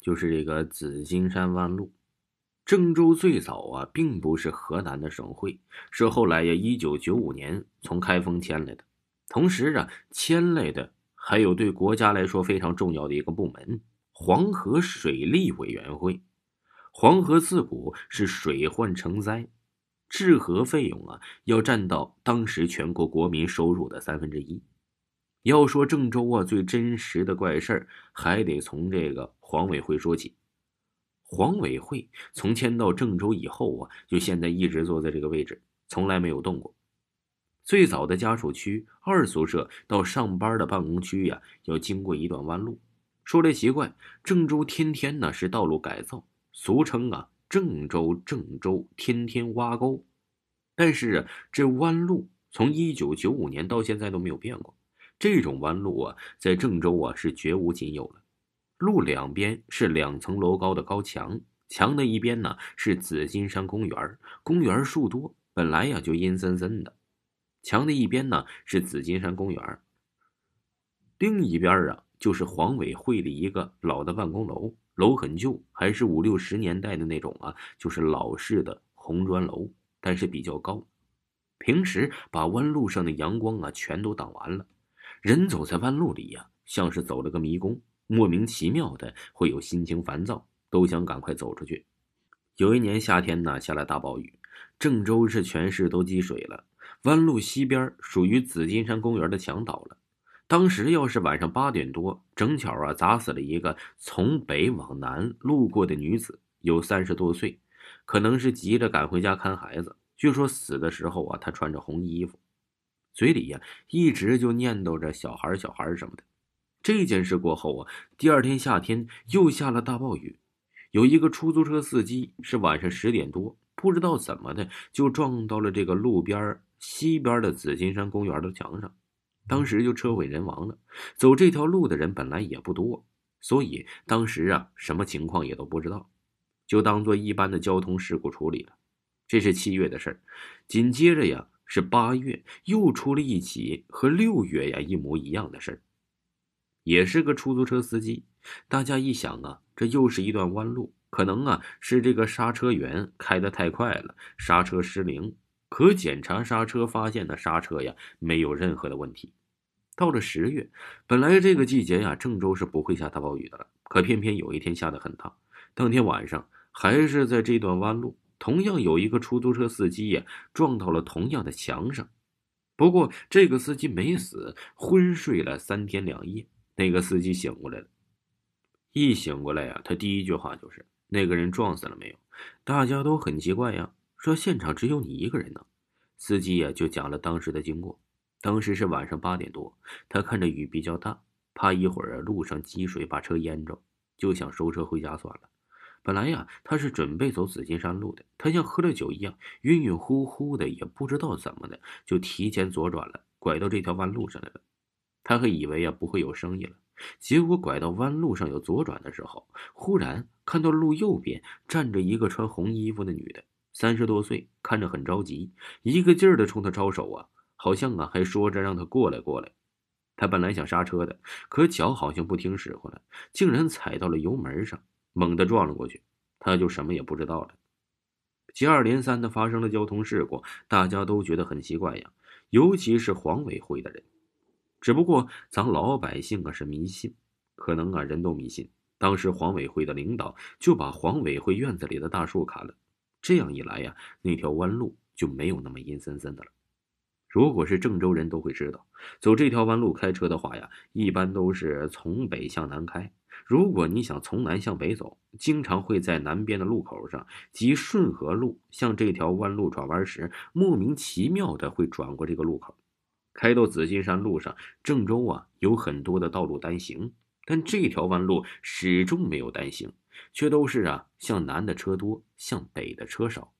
就是这个紫金山弯路。郑州最早啊，并不是河南的省会，是后来呀，一九九五年从开封迁来的。同时啊，迁来的还有对国家来说非常重要的一个部门——黄河水利委员会。黄河自古是水患成灾，治河费用啊，要占到当时全国国民收入的三分之一。要说郑州啊，最真实的怪事儿，还得从这个黄委会说起。黄委会从迁到郑州以后啊，就现在一直坐在这个位置，从来没有动过。最早的家属区二宿舍到上班的办公区呀，要经过一段弯路。说来奇怪，郑州天天呢是道路改造，俗称啊郑州郑州天天挖沟。但是啊，这弯路从一九九五年到现在都没有变过。这种弯路啊，在郑州啊是绝无仅有了。路两边是两层楼高的高墙，墙的一边呢是紫金山公园，公园树多，本来呀就阴森森的。墙的一边呢是紫金山公园，另一边啊就是黄委会的一个老的办公楼，楼很旧，还是五六十年代的那种啊，就是老式的红砖楼，但是比较高，平时把弯路上的阳光啊全都挡完了。人走在弯路里呀，像是走了个迷宫，莫名其妙的会有心情烦躁，都想赶快走出去。有一年夏天呢，下了大暴雨，郑州市全市都积水了。弯路西边属于紫金山公园的墙倒了，当时要是晚上八点多，正巧啊砸死了一个从北往南路过的女子，有三十多岁，可能是急着赶回家看孩子。据说死的时候啊，她穿着红衣服。嘴里呀，一直就念叨着小孩小孩什么的。这件事过后啊，第二天夏天又下了大暴雨。有一个出租车司机是晚上十点多，不知道怎么的就撞到了这个路边西边的紫金山公园的墙上，当时就车毁人亡了。走这条路的人本来也不多，所以当时啊，什么情况也都不知道，就当做一般的交通事故处理了。这是七月的事儿，紧接着呀。是八月又出了一起和六月呀一模一样的事儿，也是个出租车司机。大家一想啊，这又是一段弯路，可能啊是这个刹车员开得太快了，刹车失灵。可检查刹车发现的刹车呀没有任何的问题。到了十月，本来这个季节呀郑州是不会下大暴雨的了，可偏偏有一天下得很大。当天晚上还是在这段弯路。同样有一个出租车司机呀，撞到了同样的墙上，不过这个司机没死，昏睡了三天两夜。那个司机醒过来了，一醒过来呀，他第一句话就是：“那个人撞死了没有？”大家都很奇怪呀，说现场只有你一个人呢。司机呀就讲了当时的经过。当时是晚上八点多，他看着雨比较大，怕一会儿路上积水把车淹着，就想收车回家算了。本来呀，他是准备走紫金山路的。他像喝了酒一样，晕晕乎乎的，也不知道怎么的，就提前左转了，拐到这条弯路上来了。他还以为呀不会有生意了，结果拐到弯路上有左转的时候，忽然看到路右边站着一个穿红衣服的女的，三十多岁，看着很着急，一个劲儿的冲他招手啊，好像啊还说着让他过来过来。他本来想刹车的，可脚好像不听使唤了，竟然踩到了油门上。猛地撞了过去，他就什么也不知道了。接二连三的发生了交通事故，大家都觉得很奇怪呀，尤其是黄委会的人。只不过咱老百姓啊是迷信，可能啊人都迷信。当时黄委会的领导就把黄委会院子里的大树砍了，这样一来呀，那条弯路就没有那么阴森森的了。如果是郑州人都会知道，走这条弯路开车的话呀，一般都是从北向南开。如果你想从南向北走，经常会在南边的路口上，即顺河路向这条弯路转弯时，莫名其妙的会转过这个路口，开到紫金山路上。郑州啊有很多的道路单行，但这条弯路始终没有单行，却都是啊向南的车多，向北的车少。